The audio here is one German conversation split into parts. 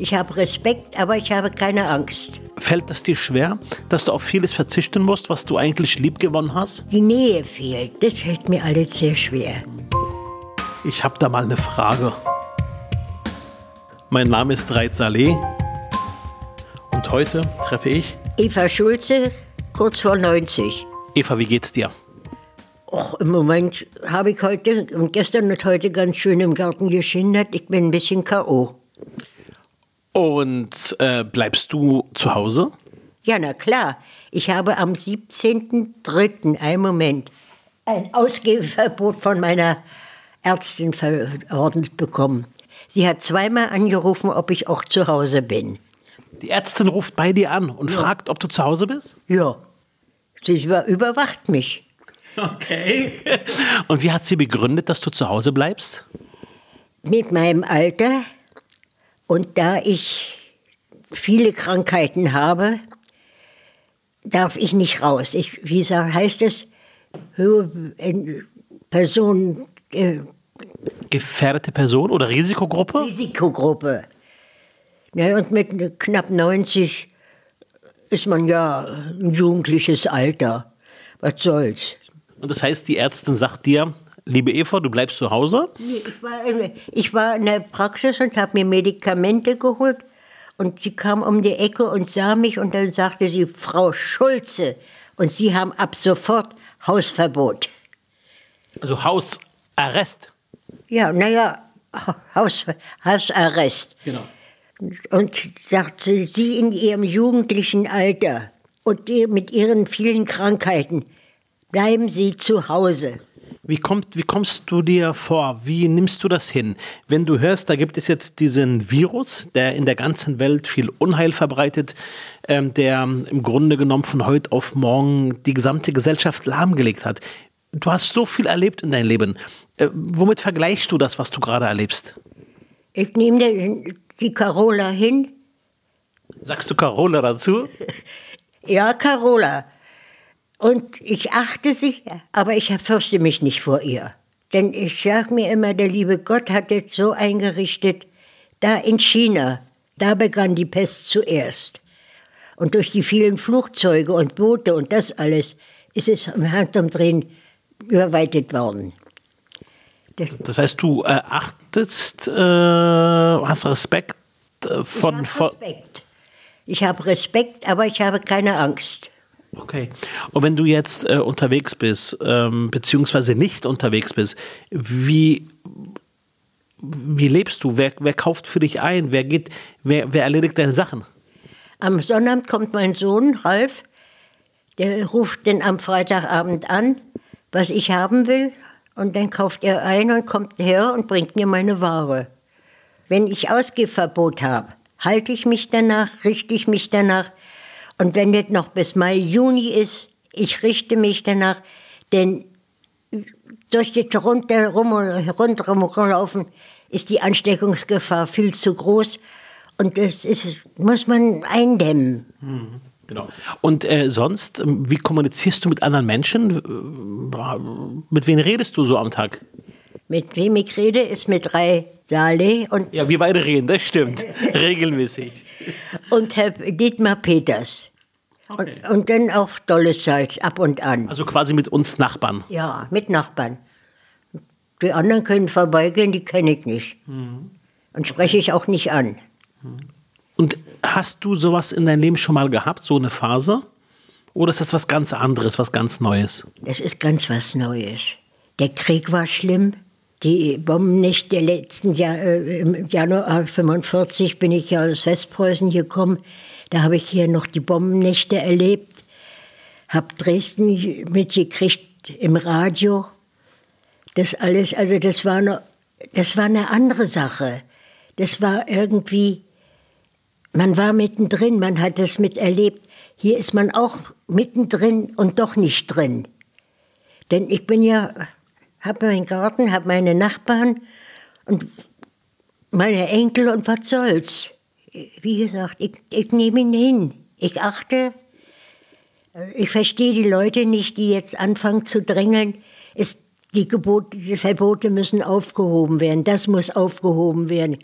Ich habe Respekt, aber ich habe keine Angst. Fällt es dir schwer, dass du auf vieles verzichten musst, was du eigentlich lieb gewonnen hast? Die Nähe fehlt. Das fällt mir alles sehr schwer. Ich habe da mal eine Frage. Mein Name ist Reit Saleh und heute treffe ich Eva Schulze, kurz vor 90. Eva. Wie geht's dir? Och, im Moment habe ich heute und gestern und heute ganz schön im Garten geschindert. Ich bin ein bisschen K.O. Und äh, bleibst du zu Hause? Ja, na klar. Ich habe am 17.03., einen Moment, ein Ausgehverbot von meiner Ärztin verordnet bekommen. Sie hat zweimal angerufen, ob ich auch zu Hause bin. Die Ärztin ruft bei dir an und Ja. fragt, ob du zu Hause bist? Ja, sie über überwacht mich. Okay. Und wie hat sie begründet, dass du zu Hause bleibst? Mit meinem Alter und da ich viele Krankheiten habe, darf ich nicht raus. Ich, wie sa- heißt es? Höhe, äh, Person, äh, Gefährdete Person oder Risikogruppe? Risikogruppe. Ja, und mit knapp 90 ist man ja ein jugendliches Alter. Was soll's? Und das heißt, die Ärztin sagt dir, liebe Eva, du bleibst zu Hause? Ich war, in- ich war in der Praxis und habe mir Medikamente geholt. Und sie kam um die Ecke und sah mich und dann sagte sie, Frau Schulze, und Sie haben ab sofort Hausverbot. Also Hausarrest. Ja, naja, Haus, Hausarrest. Genau. Und sagte, Sie in Ihrem jugendlichen Alter und mit Ihren vielen Krankheiten, bleiben Sie zu Hause. Wie, kommt, wie kommst du dir vor? Wie nimmst du das hin? Wenn du hörst, da gibt es jetzt diesen Virus, der in der ganzen Welt viel Unheil verbreitet, ähm, der im Grunde genommen von heute auf morgen die gesamte Gesellschaft lahmgelegt hat. Du hast so viel erlebt in deinem Leben. Äh, womit vergleichst du das, was du gerade erlebst? Ich nehme die- die Carola hin. Sagst du Carola dazu? Ja, Carola. Und ich achte sie, aber ich fürchte mich nicht vor ihr. Denn ich sage mir immer, der liebe Gott hat es so eingerichtet, da in China, da begann die Pest zuerst. Und durch die vielen Flugzeuge und Boote und das alles ist es im Handumdrehen überweitet worden. Das, heißt, du äh, achtest, äh, hast Respekt äh, von, ich habe Respekt. Ich habe Respekt, aber ich habe keine Angst. Okay. Und wenn du jetzt äh, unterwegs bist, ähm, beziehungsweise nicht unterwegs bist, wie, wie lebst du? Wer, wer kauft für dich ein? Wer geht, wer, wer erledigt deine Sachen? Am Sonnabend kommt mein Sohn, Ralf, der ruft dann am Freitagabend an, was ich haben will. Und dann kauft er ein und kommt her und bringt mir meine Ware. Wenn ich Ausgehverbot habe, halte ich mich danach, richte ich mich danach. Und wenn das noch bis Mai, Juni ist, ich richte mich danach, denn durch das rundherum, rundherum laufen ist die Ansteckungsgefahr viel zu groß. Und das ist, muss man eindämmen. Genau. Und äh, sonst, wie kommunizierst du mit anderen Menschen? Mit wem redest du so am Tag? Mit wem ich rede, ist mit Rai Saleh und, Ja, wir beide reden, das stimmt. Regelmäßig. und Herr Dietmar Peters. Okay. Und, und dann auch Dolles Salz ab und an. Also quasi mit uns Nachbarn. Ja, mit Nachbarn. Die anderen können vorbeigehen, die kenne ich nicht. Und spreche ich auch nicht an. Und hast du sowas in deinem Leben schon mal gehabt, so eine Phase? Oder ist das was ganz anderes, was ganz Neues? Das ist ganz was Neues. Der Krieg war schlimm. Die Bombennächte der letzten Jahr, äh, im Januar 45 bin ich ja aus Westpreußen gekommen. Da habe ich hier noch die Bombennächte erlebt. Hab Dresden mitgekriegt im Radio. Das alles, also das war, noch, das war eine andere Sache. Das war irgendwie, man war mittendrin, man hat das miterlebt. Hier ist man auch mittendrin und doch nicht drin. Denn ich bin ja, habe meinen Garten, habe meine Nachbarn und meine Enkel und was soll's. Wie gesagt, ich, ich nehme ihn hin. Ich achte. Ich verstehe die Leute nicht, die jetzt anfangen zu drängeln. Es, die, Gebote, die Verbote müssen aufgehoben werden. Das muss aufgehoben werden.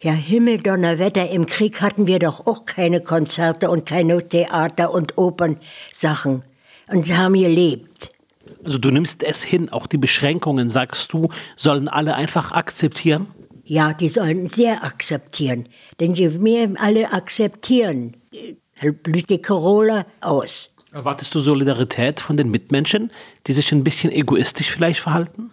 Ja, Himmeldonnerwetter, im Krieg hatten wir doch auch keine Konzerte und keine Theater- und Opernsachen. Und haben gelebt. Also du nimmst es hin, auch die Beschränkungen, sagst du, sollen alle einfach akzeptieren? Ja, die sollen sehr akzeptieren. Denn je mehr alle akzeptieren, blüht die Corolla aus. Erwartest du Solidarität von den Mitmenschen, die sich ein bisschen egoistisch vielleicht verhalten?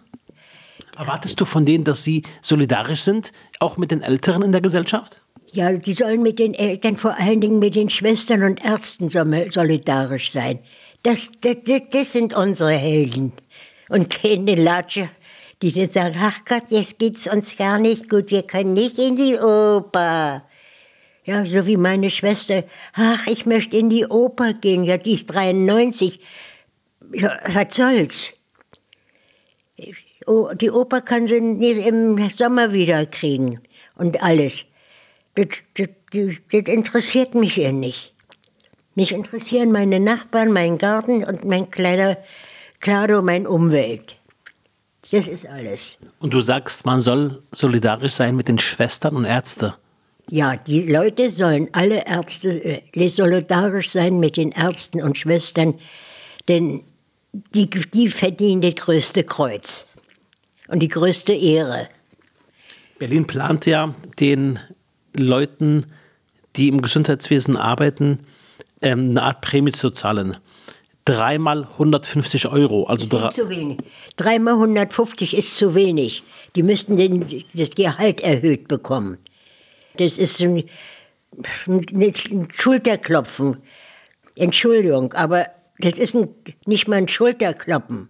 Erwartest du von denen, dass sie solidarisch sind, auch mit den Älteren in der Gesellschaft? Ja, die sollen mit den Eltern, vor allen Dingen mit den Schwestern und Ärzten solidarisch sein. Das, das, das sind unsere Helden. Und keine Latsche, die dann sagen, ach Gott, jetzt geht's uns gar nicht gut, wir können nicht in die Oper. Ja, so wie meine Schwester, ach, ich möchte in die Oper gehen, ja, die ist 93. Ja, was soll's? Oh, die Oper kann sie im Sommer wieder kriegen und alles. Das, das, das, das interessiert mich ja nicht. Mich interessieren meine Nachbarn, mein Garten und mein kleiner Klado, meine Umwelt. Das ist alles. Und du sagst, man soll solidarisch sein mit den Schwestern und Ärzten. Ja, die Leute sollen alle Ärzte äh, solidarisch sein mit den Ärzten und Schwestern, denn die, die verdienen das größte Kreuz und die größte Ehre. Berlin plant ja den Leuten, die im Gesundheitswesen arbeiten, ähm, eine Art Prämie zu zahlen. Dreimal 150 Euro. Also drei zu wenig. Dreimal 150 ist zu wenig. Die müssten den, das Gehalt erhöht bekommen. Das ist ein, ein Schulterklopfen. Entschuldigung, aber das ist ein, nicht mal ein Schulterkloppen.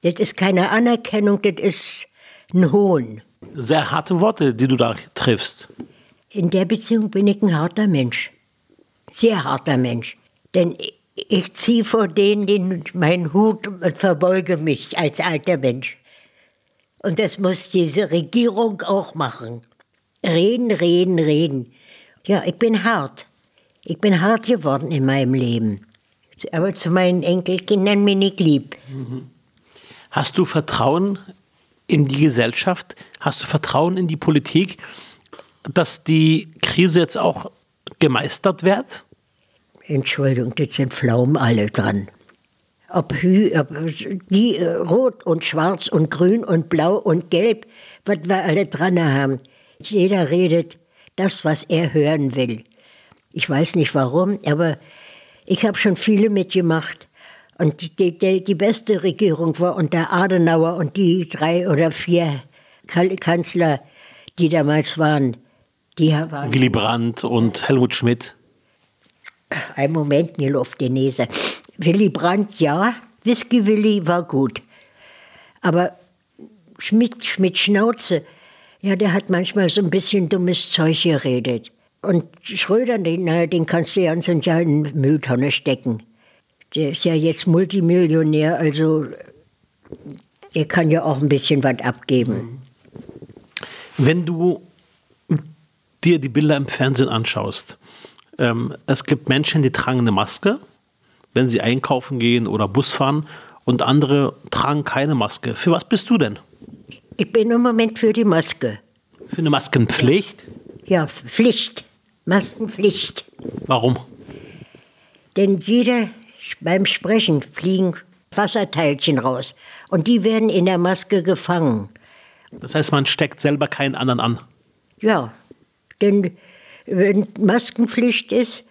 Das ist keine Anerkennung, das ist ein Hohn. Sehr harte Worte, die du da triffst. In der Beziehung bin ich ein harter Mensch. Sehr harter Mensch. Denn ich ziehe vor denen den, meinen Hut und verbeuge mich als alter Mensch. Und das muss diese Regierung auch machen. Reden, reden, reden. Ja, ich bin hart. Ich bin hart geworden in meinem Leben. Aber zu meinen Enkelkindern bin ich lieb. Hast du Vertrauen in die Gesellschaft? Hast du Vertrauen in die Politik, dass die Krise jetzt auch gemeistert wird? Entschuldigung, jetzt sind Pflaumen alle dran. Ob, ob die äh, rot und schwarz und grün und blau und gelb, was wir alle dran haben. Jeder redet das, was er hören will. Ich weiß nicht warum, aber ich habe schon viele mitgemacht. Und die, die, die, beste Regierung war unter Adenauer und die drei oder vier Kanzler, die damals waren. Die waren Willy Brandt und Helmut Schmidt. Ein Moment, mir läuft die Nase. Willy Brandt, ja, Whisky Willy war gut. Aber Schmidt, Schmidt Schnauze, ja, der hat manchmal so ein bisschen dummes Zeug geredet. Und Schröder, den, den kannst du ja in ja in Mülltonne stecken. Der ist ja jetzt Multimillionär, also der kann ja auch ein bisschen was abgeben. Wenn du dir die Bilder im Fernsehen anschaust, ähm, es gibt Menschen, die tragen eine Maske, wenn sie einkaufen gehen oder Bus fahren, und andere tragen keine Maske. Für was bist du denn? Ich bin im Moment für die Maske. Für eine Maskenpflicht? Ja, Pflicht. Maskenpflicht. Warum? Denn jeder beim Sprechen fliegen Wasserteilchen raus und die werden in der Maske gefangen. Das heißt, man steckt selber keinen anderen an. Ja, denn wenn Maskenpflicht ist,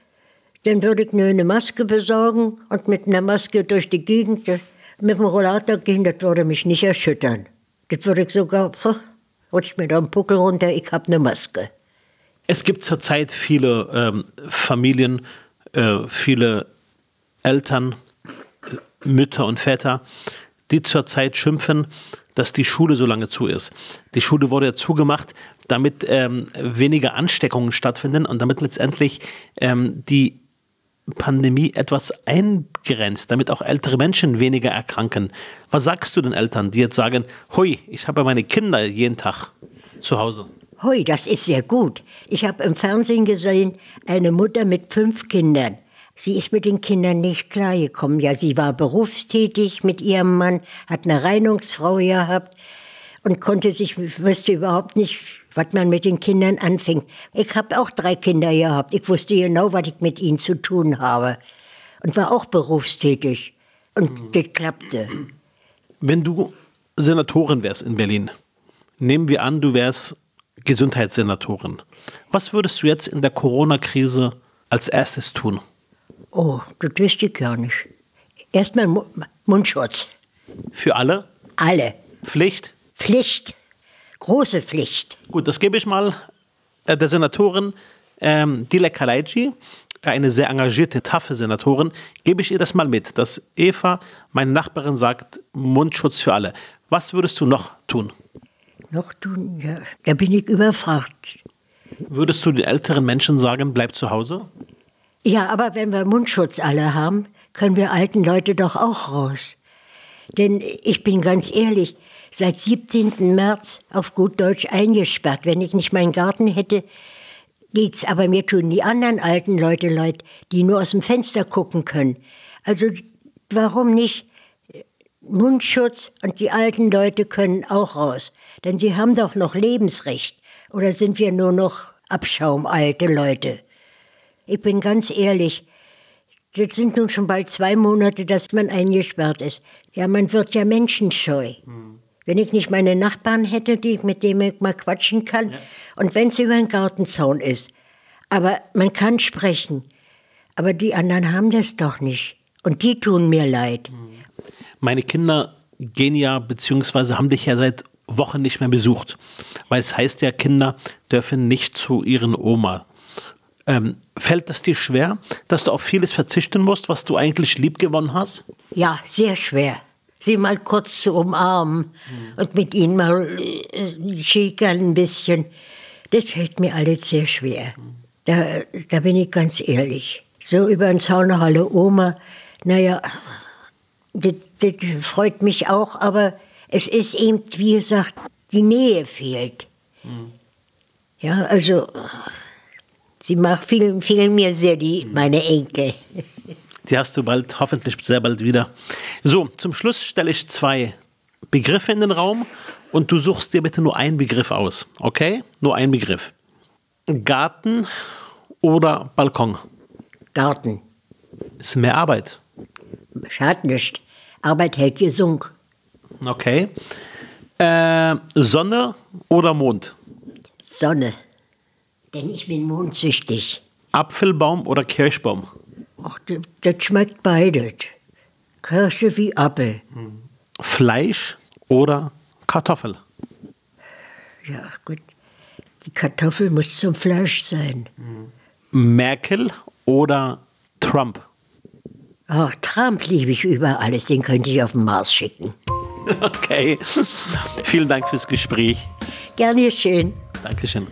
dann würde ich nur eine Maske besorgen und mit einer Maske durch die Gegend mit dem Rollator gehen, das würde mich nicht erschüttern. Das würde ich sogar, rutscht mir da einen Puckel runter, ich habe eine Maske. Es gibt zurzeit viele ähm, Familien, äh, viele Eltern, Mütter und Väter, die zurzeit schimpfen, dass die Schule so lange zu ist. Die Schule wurde ja zugemacht, damit ähm, weniger Ansteckungen stattfinden und damit letztendlich ähm, die Pandemie etwas eingrenzt, damit auch ältere Menschen weniger erkranken. Was sagst du den Eltern, die jetzt sagen, hui, ich habe meine Kinder jeden Tag zu Hause? Hui, das ist sehr gut. Ich habe im Fernsehen gesehen, eine Mutter mit fünf Kindern. Sie ist mit den Kindern nicht klargekommen. Ja, sie war berufstätig mit ihrem Mann, hat eine Reinigungsfrau gehabt und konnte sich, wusste überhaupt nicht, was man mit den Kindern anfängt. Ich habe auch drei Kinder gehabt. Ich wusste genau, was ich mit ihnen zu tun habe. Und war auch berufstätig. Und mhm. das klappte. Wenn du Senatorin wärst in Berlin, nehmen wir an, du wärst Gesundheitssenatorin. Was würdest du jetzt in der Corona-Krise als erstes tun? Oh, das wüsste ich gar nicht. Erstmal Mundschutz. Für alle? Alle. Pflicht? Pflicht. Große Pflicht. Gut, das gebe ich mal äh, der Senatorin ähm, Dile Kalaiji, eine sehr engagierte, taffe Senatorin, gebe ich ihr das mal mit, dass Eva, meine Nachbarin, sagt, Mundschutz für alle. Was würdest du noch tun? Noch tun? Ja, da bin ich überfragt. Würdest du den älteren Menschen sagen, bleib zu Hause? Ja, aber wenn wir Mundschutz alle haben, können wir alten Leute doch auch raus. Denn ich bin ganz ehrlich, seit 17. März auf gut Deutsch eingesperrt. Wenn ich nicht meinen Garten hätte, geht's. Aber mir tun die anderen alten Leute leid, die nur aus dem Fenster gucken können. Also warum nicht Mundschutz und die alten Leute können auch raus? Denn sie haben doch noch Lebensrecht. Oder sind wir nur noch Abschaum, alte Leute? Ich bin ganz ehrlich, das sind nun schon bald zwei Monate, dass man eingesperrt ist. Ja, man wird ja menschenscheu. Mhm. Wenn ich nicht meine Nachbarn hätte, die, mit denen ich mal quatschen kann, ja. und wenn es über einen Gartenzaun ist. Aber man kann sprechen. Aber die anderen haben das doch nicht. Und die tun mir leid. Meine Kinder gehen ja, beziehungsweise haben dich ja seit Wochen nicht mehr besucht. Weil es heißt ja, Kinder dürfen nicht zu ihren Oma. Ähm, fällt das dir schwer, dass du auf vieles verzichten musst, was du eigentlich lieb gewonnen hast? Ja, sehr schwer. Sie mal kurz zu umarmen mhm. und mit ihnen mal äh, schickern ein bisschen. Das fällt mir alles sehr schwer. Mhm. Da, da bin ich ganz ehrlich. So über den Zaun Hallo Oma, naja, das, das freut mich auch, aber es ist eben, wie gesagt, die Nähe fehlt. Mhm. Ja, also Sie macht viel, viel mir sehr, die, meine Enkel. Die hast du bald, hoffentlich sehr bald wieder. So, zum Schluss stelle ich zwei Begriffe in den Raum und du suchst dir bitte nur einen Begriff aus. Okay? Nur einen Begriff. Garten oder Balkon? Garten. Ist mehr Arbeit. Schadet nicht. Arbeit hält gesund. Okay. Äh, Sonne oder Mond? Sonne. Denn ich bin mondsüchtig. Apfelbaum oder Kirschbaum? Ach, das, das schmeckt beides. Kirsche wie Apfel. Fleisch oder Kartoffel? Ja, gut. Die Kartoffel muss zum Fleisch sein. Merkel oder Trump? Ach, Trump liebe ich über alles. Den könnte ich auf den Mars schicken. Okay. Vielen Dank fürs Gespräch. Gerne schön. Dankeschön.